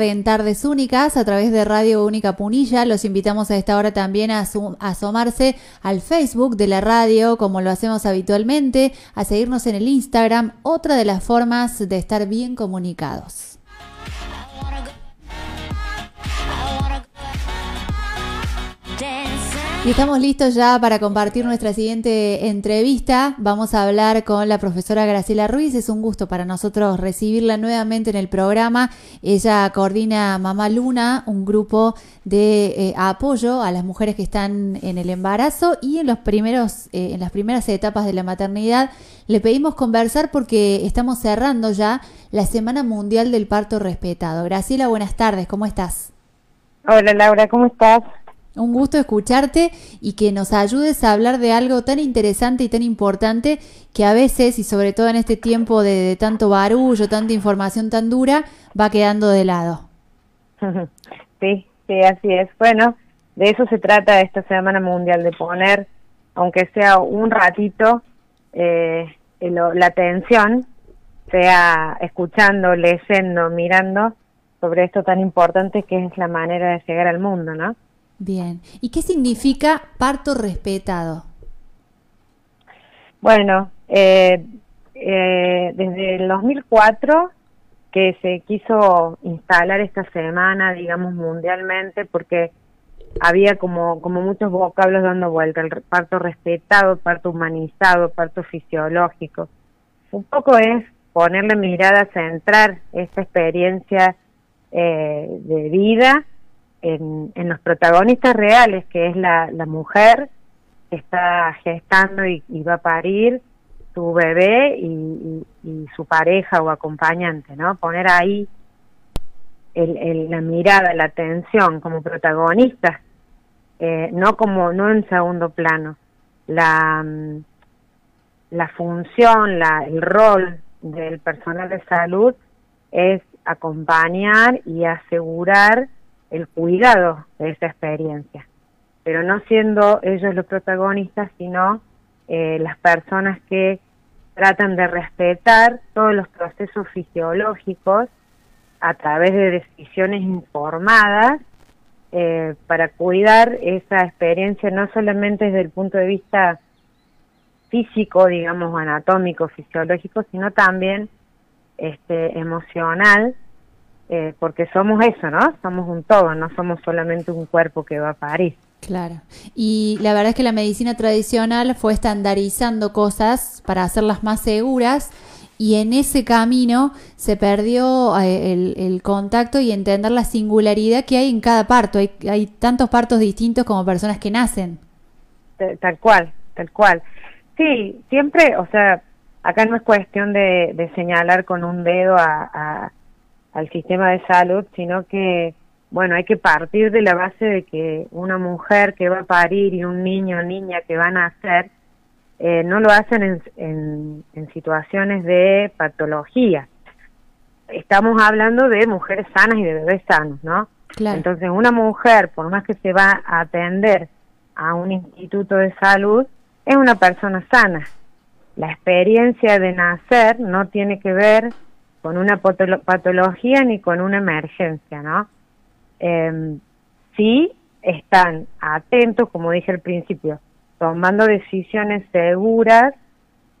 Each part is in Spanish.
en Tardes Únicas a través de Radio Única Punilla. Los invitamos a esta hora también a, asomarse al Facebook de la radio, como lo hacemos habitualmente, a seguirnos en el Instagram, otra de las formas de estar bien comunicados. Y estamos listos ya para compartir nuestra siguiente entrevista. Vamos a hablar con la profesora Graciela Ruiz. Es un gusto para nosotros recibirla nuevamente en el programa. Ella coordina Mamá Luna, un grupo de eh, apoyo a las mujeres que están en el embarazo y en los primeros, eh, en las primeras etapas de la maternidad. Le pedimos conversar porque estamos cerrando ya la Semana Mundial del Parto Respetado. Graciela, buenas tardes. ¿Cómo estás? Hola Laura, ¿cómo estás? Un gusto escucharte y que nos ayudes a hablar de algo tan interesante y tan importante que a veces, y sobre todo en este tiempo de, tanto barullo, tanta información tan dura, va quedando de lado. Sí, sí, así es. Bueno, de eso se trata esta Semana Mundial, de poner, aunque sea un ratito, eh, la atención, sea escuchando, leyendo, mirando sobre esto tan importante que es la manera de llegar al mundo, ¿no? Bien. ¿Y qué significa parto respetado? Bueno, eh, eh, desde el 2004 que se quiso instalar esta semana, digamos, mundialmente, porque había como, como muchos vocablos dando vuelta, el parto respetado, parto humanizado, parto fisiológico. Un poco es ponerle mirada, centrar esta experiencia eh, de vida en, los protagonistas reales, que es la, mujer que está gestando y, va a parir su bebé y, su pareja o acompañante, ¿no? Poner ahí el, la mirada, la atención como protagonista, eh, no como no en segundo plano. La, mm, la función, la, el rol del personal de salud es acompañar y asegurar el cuidado de esa experiencia, pero no siendo ellos los protagonistas, sino eh, las personas que tratan de respetar todos los procesos fisiológicos a través de decisiones informadas eh, para cuidar esa experiencia no solamente desde el punto de vista físico, digamos, anatómico, fisiológico, sino también este, emocional eh, porque somos eso, ¿no? Somos un todo, no somos solamente un cuerpo que va a parir. Claro. Y la verdad es que la medicina tradicional fue estandarizando cosas para hacerlas más seguras y en ese camino se perdió eh, el, contacto y entender la singularidad que hay en cada parto. Hay, hay tantos partos distintos como personas que nacen. Tal cual, tal cual. Sí, siempre, o sea, acá no es cuestión de, señalar con un dedo a al sistema de salud, sino que, bueno, hay que partir de la base de que una mujer que va a parir y un niño o niña que van a nacer, eh, no lo hacen en, en, situaciones de patología. Estamos hablando de mujeres sanas y de bebés sanos, ¿no? Entonces, una mujer, por más que se va a atender a un instituto de salud, es una persona sana. La experiencia de nacer no tiene que ver con una patología ni con una emergencia, ¿no? Eh, sí están atentos, como dije al principio, tomando decisiones seguras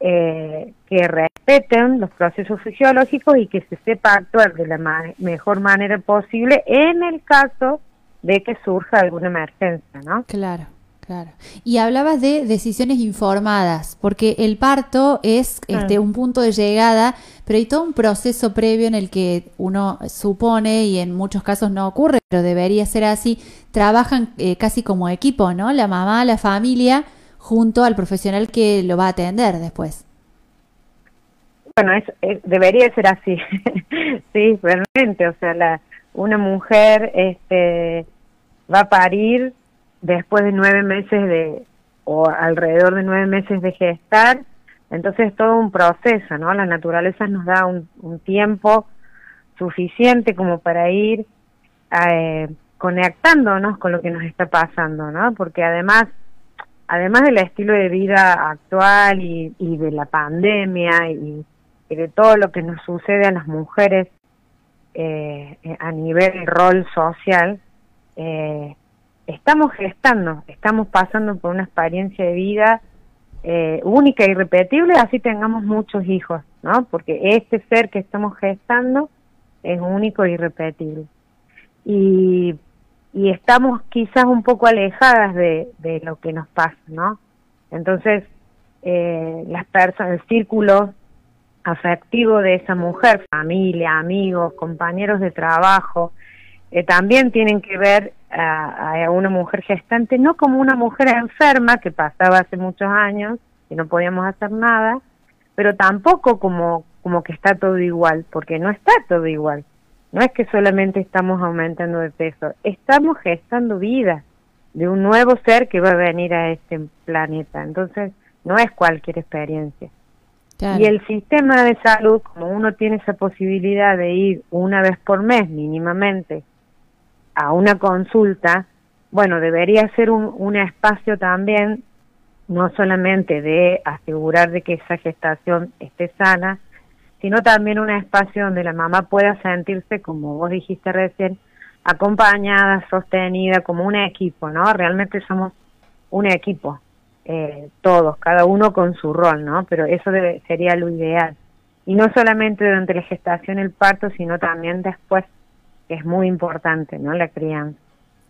eh, que respeten los procesos fisiológicos y que se sepa actuar de la mejor manera posible en el caso de que surja alguna emergencia, ¿no? Claro. Claro. Y hablabas de decisiones informadas, porque el parto es este, un punto de llegada, pero hay todo un proceso previo en el que uno supone, y en muchos casos no ocurre, pero debería ser así, trabajan eh, casi como equipo, ¿no? La mamá, la familia, junto al profesional que lo va a atender después. Bueno, es, debería ser así, sí, realmente, o sea, la, una mujer este, va a parir después de nueve meses de, o alrededor de nueve meses de gestar, entonces es todo un proceso, ¿no? La naturaleza nos da un, tiempo suficiente como para ir eh, conectándonos con lo que nos está pasando, ¿no? Porque además, además del estilo de vida actual y, de la pandemia y, y de todo lo que nos sucede a las mujeres eh, a nivel rol social, eh, estamos gestando, estamos pasando por una experiencia de vida eh, única y irrepetible, así tengamos muchos hijos, ¿no? Porque este ser que estamos gestando es único e irrepetible. Y, y estamos quizás un poco alejadas de, de lo que nos pasa, ¿no? Entonces, eh, las personas, el círculo afectivo de esa mujer, familia, amigos, compañeros de trabajo, eh, también tienen que ver a, a, una mujer gestante no como una mujer enferma que pasaba hace muchos años y no podíamos hacer nada, pero tampoco como, como que está todo igual, porque no está todo igual. No es que solamente estamos aumentando de peso, estamos gestando vida de un nuevo ser que va a venir a este planeta. Entonces, no es cualquier experiencia. Y el sistema de salud, como uno tiene esa posibilidad de ir una vez por mes mínimamente a una consulta, bueno, debería ser un, espacio también, no solamente de asegurar de que esa gestación esté sana, sino también un espacio donde la mamá pueda sentirse, como vos dijiste recién, acompañada, sostenida, como un equipo, ¿no? Realmente somos un equipo, eh, todos, cada uno con su rol, ¿no? Pero eso debe, sería lo ideal. Y no solamente durante la gestación, el parto, sino también después, que es muy importante, ¿no? La crianza.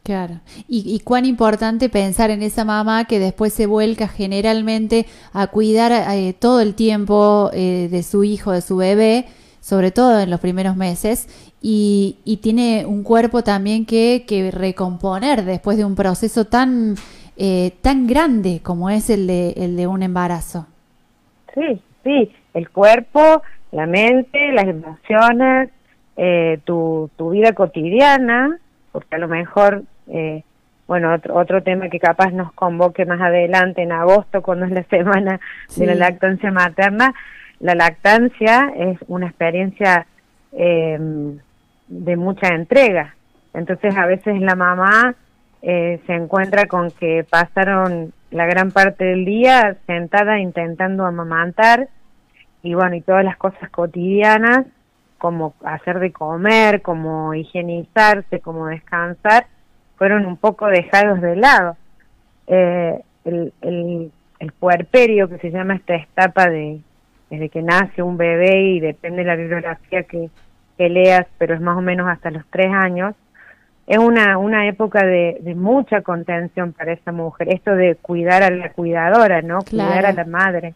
Claro. Y, cuán importante pensar en esa mamá que después se vuelca generalmente a cuidar eh, todo el tiempo eh, de su hijo, de su bebé, sobre todo en los primeros meses, y, y tiene un cuerpo también que, que recomponer después de un proceso tan, eh, tan grande como es el de, el de un embarazo. Sí, sí, el cuerpo, la mente, las emociones, eh, tu, tu vida cotidiana, porque a lo mejor, eh, bueno, otro, otro tema que capaz nos convoque más adelante en agosto, cuando es la semana de la lactancia materna, la lactancia es una experiencia eh, de mucha entrega. Entonces a veces la mamá eh, se encuentra con que pasaron la gran parte del día sentada intentando amamantar y bueno, y todas las cosas cotidianas como hacer de comer, como higienizarse, como descansar, fueron un poco dejados de lado. Eh, el, el, el puerperio, que se llama esta etapa de desde que nace un bebé y depende de la bibliografía que, que leas, pero es más o menos hasta los tres años, es una, una época de, de mucha contención para esa mujer, esto de cuidar a la cuidadora, ¿no? Cuidar a la madre,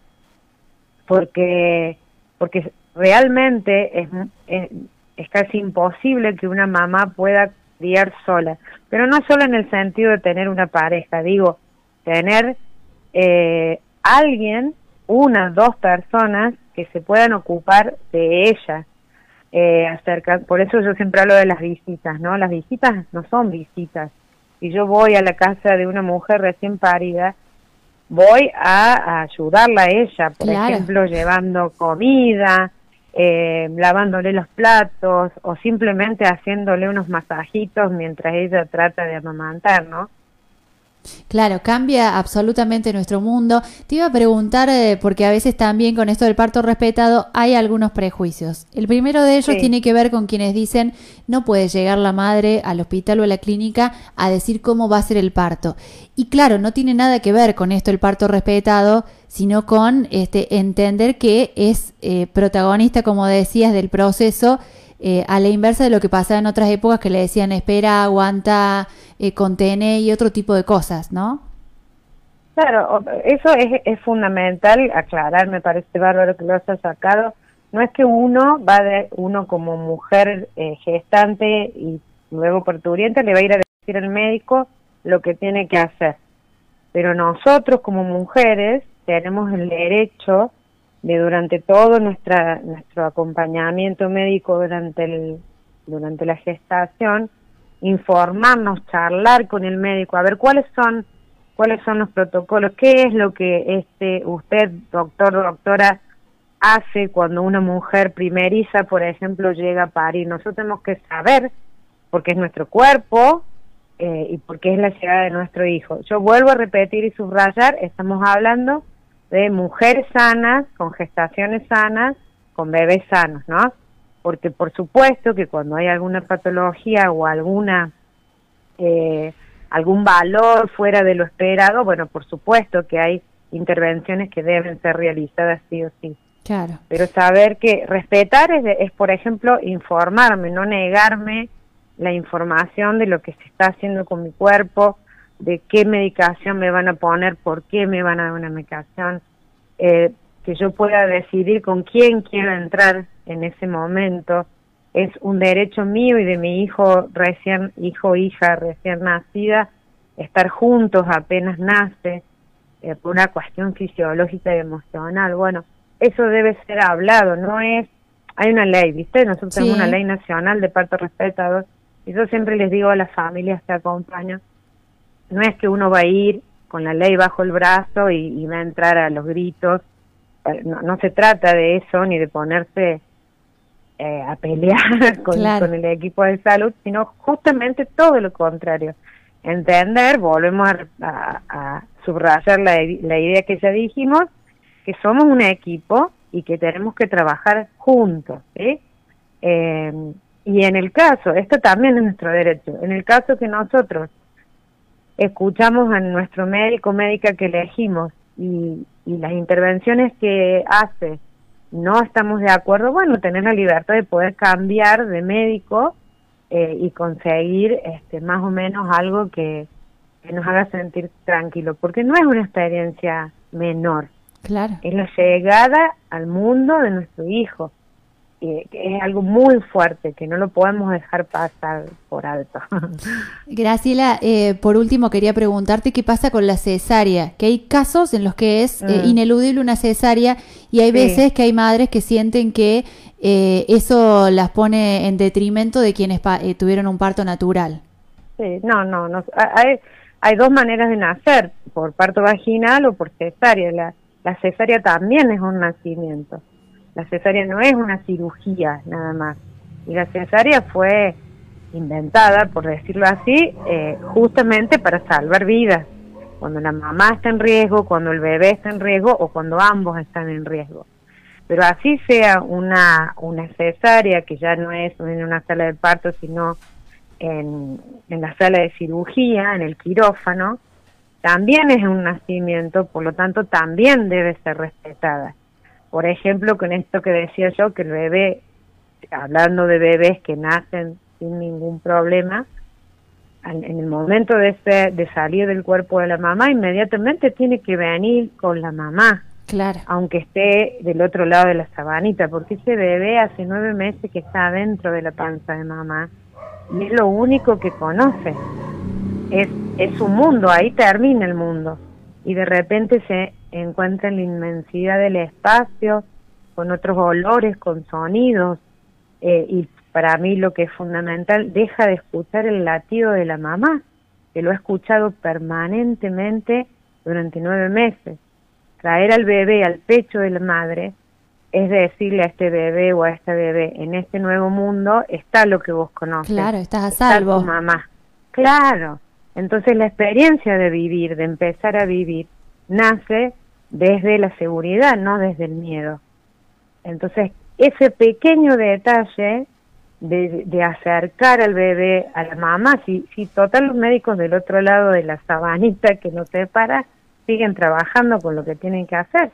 porque, porque realmente es, es, casi imposible que una mamá pueda criar sola, pero no solo en el sentido de tener una pareja, digo, tener eh, alguien, una, dos personas que se puedan ocupar de ella, eh, acerca, por eso yo siempre hablo de las visitas, ¿no? Las visitas no son visitas. Si yo voy a la casa de una mujer recién parida, voy a, ayudarla a ella, por ejemplo, llevando comida, eh, lavándole los platos o simplemente haciéndole unos masajitos mientras ella trata de amamantar, ¿no? Claro, cambia absolutamente nuestro mundo. Te iba a preguntar, eh, porque a veces también con esto del parto respetado hay algunos prejuicios. El primero de ellos tiene que ver con quienes dicen no puede llegar la madre al hospital o a la clínica a decir cómo va a ser el parto. Y claro, no tiene nada que ver con esto el parto respetado, sino con este, entender que es eh, protagonista, como decías, del proceso eh, a la inversa de lo que pasaba en otras épocas que le decían espera, aguanta, eh, contene y otro tipo de cosas, ¿no? Claro, eso es, es fundamental aclarar, me parece bárbaro que lo hayas sacado. No es que uno va de uno como mujer eh, gestante y luego parturienta le va a ir a decir al médico lo que tiene que hacer. Pero nosotros como mujeres tenemos el derecho de durante todo nuestra, nuestro acompañamiento médico durante, el, durante la gestación, informarnos, charlar con el médico, a ver cuáles son cuáles son los protocolos, qué es lo que este usted, doctor, doctora, hace cuando una mujer primeriza, por ejemplo, llega a parir. Nosotros tenemos que saber, porque es nuestro cuerpo eh, y porque es la llegada de nuestro hijo. Yo vuelvo a repetir y subrayar, estamos hablando de mujeres sanas, con gestaciones sanas, con bebés sanos, ¿no? porque por supuesto que cuando hay alguna patología o alguna eh, algún valor fuera de lo esperado, bueno, por supuesto que hay intervenciones que deben ser realizadas sí o sí. Claro. Pero saber que respetar es, es, por ejemplo, informarme, no negarme la información de lo que se está haciendo con mi cuerpo, de qué medicación me van a poner, por qué me van a dar una medicación, eh, que yo pueda decidir con quién quiero entrar en ese momento. Es un derecho mío y de mi hijo recién, hijo hija recién nacida, estar juntos apenas nace, eh, por una cuestión fisiológica y emocional. Bueno, eso debe ser hablado, no es, hay una ley, ¿viste? Nosotros tenemos una ley nacional de parto respetado, y yo siempre les digo a las familias que acompañan, no es que uno va a ir con la ley bajo el brazo y, va a entrar a los gritos, eh, no, se trata de eso ni de ponerse eh, a pelear con, el equipo de salud, sino justamente todo lo contrario. Entender, volvemos a, subrayar la, la idea que ya dijimos, que somos un equipo y que tenemos que trabajar juntos. ¿sí? Eh, y en el caso, esto también es nuestro derecho, en el caso que nosotros escuchamos a nuestro médico médica que elegimos y, y las intervenciones que hace no estamos de acuerdo, bueno, tener la libertad de poder cambiar de médico eh, y conseguir este, más o menos algo que, que nos haga sentir tranquilo, porque no es una experiencia menor. Claro. Es la llegada al mundo de nuestro hijo que es algo muy fuerte, que no lo podemos dejar pasar por alto. Graciela, eh, por último quería preguntarte qué pasa con la cesárea, que hay casos en los que es eh, mm. ineludible una cesárea y hay veces que hay madres que sienten que eh, eso las pone en detrimento de quienes tuvieron un parto natural. Sí, no, no, no hay, hay dos maneras de nacer, por parto vaginal o por cesárea. La, la cesárea también es un nacimiento. La cesárea no es una cirugía nada más. Y la cesárea fue inventada, por decirlo así, eh, justamente para salvar vidas. Cuando la mamá está en riesgo, cuando el bebé está en riesgo o cuando ambos están en riesgo. Pero así sea una, una cesárea, que ya no es en una sala de parto, sino en, en la sala de cirugía, en el quirófano, también es un nacimiento, por lo tanto también debe ser respetada. Por ejemplo, con esto que decía yo, que el bebé, hablando de bebés que nacen sin ningún problema, en el momento de, de salir del cuerpo de la mamá, inmediatamente tiene que venir con la mamá. Claro. Aunque esté del otro lado de la sabanita, porque ese bebé hace nueve meses que está dentro de la panza de mamá y es lo único que conoce. Es, es su mundo, ahí termina el mundo. Y de repente se encuentra en la inmensidad del espacio, con otros olores, con sonidos, eh, y para mí lo que es fundamental, deja de escuchar el latido de la mamá, que lo ha escuchado permanentemente durante nueve meses. Traer al bebé al pecho de la madre es decirle a este bebé o a esta bebé, en este nuevo mundo está lo que vos conoces. Claro, estás a salvo. tu mamá. Claro. Entonces la experiencia de vivir, de empezar a vivir, nace desde la seguridad, no desde el miedo. Entonces, ese pequeño detalle de, acercar al bebé a la mamá, si, si total los médicos del otro lado de la sabanita que nos separa siguen trabajando con lo que tienen que hacer,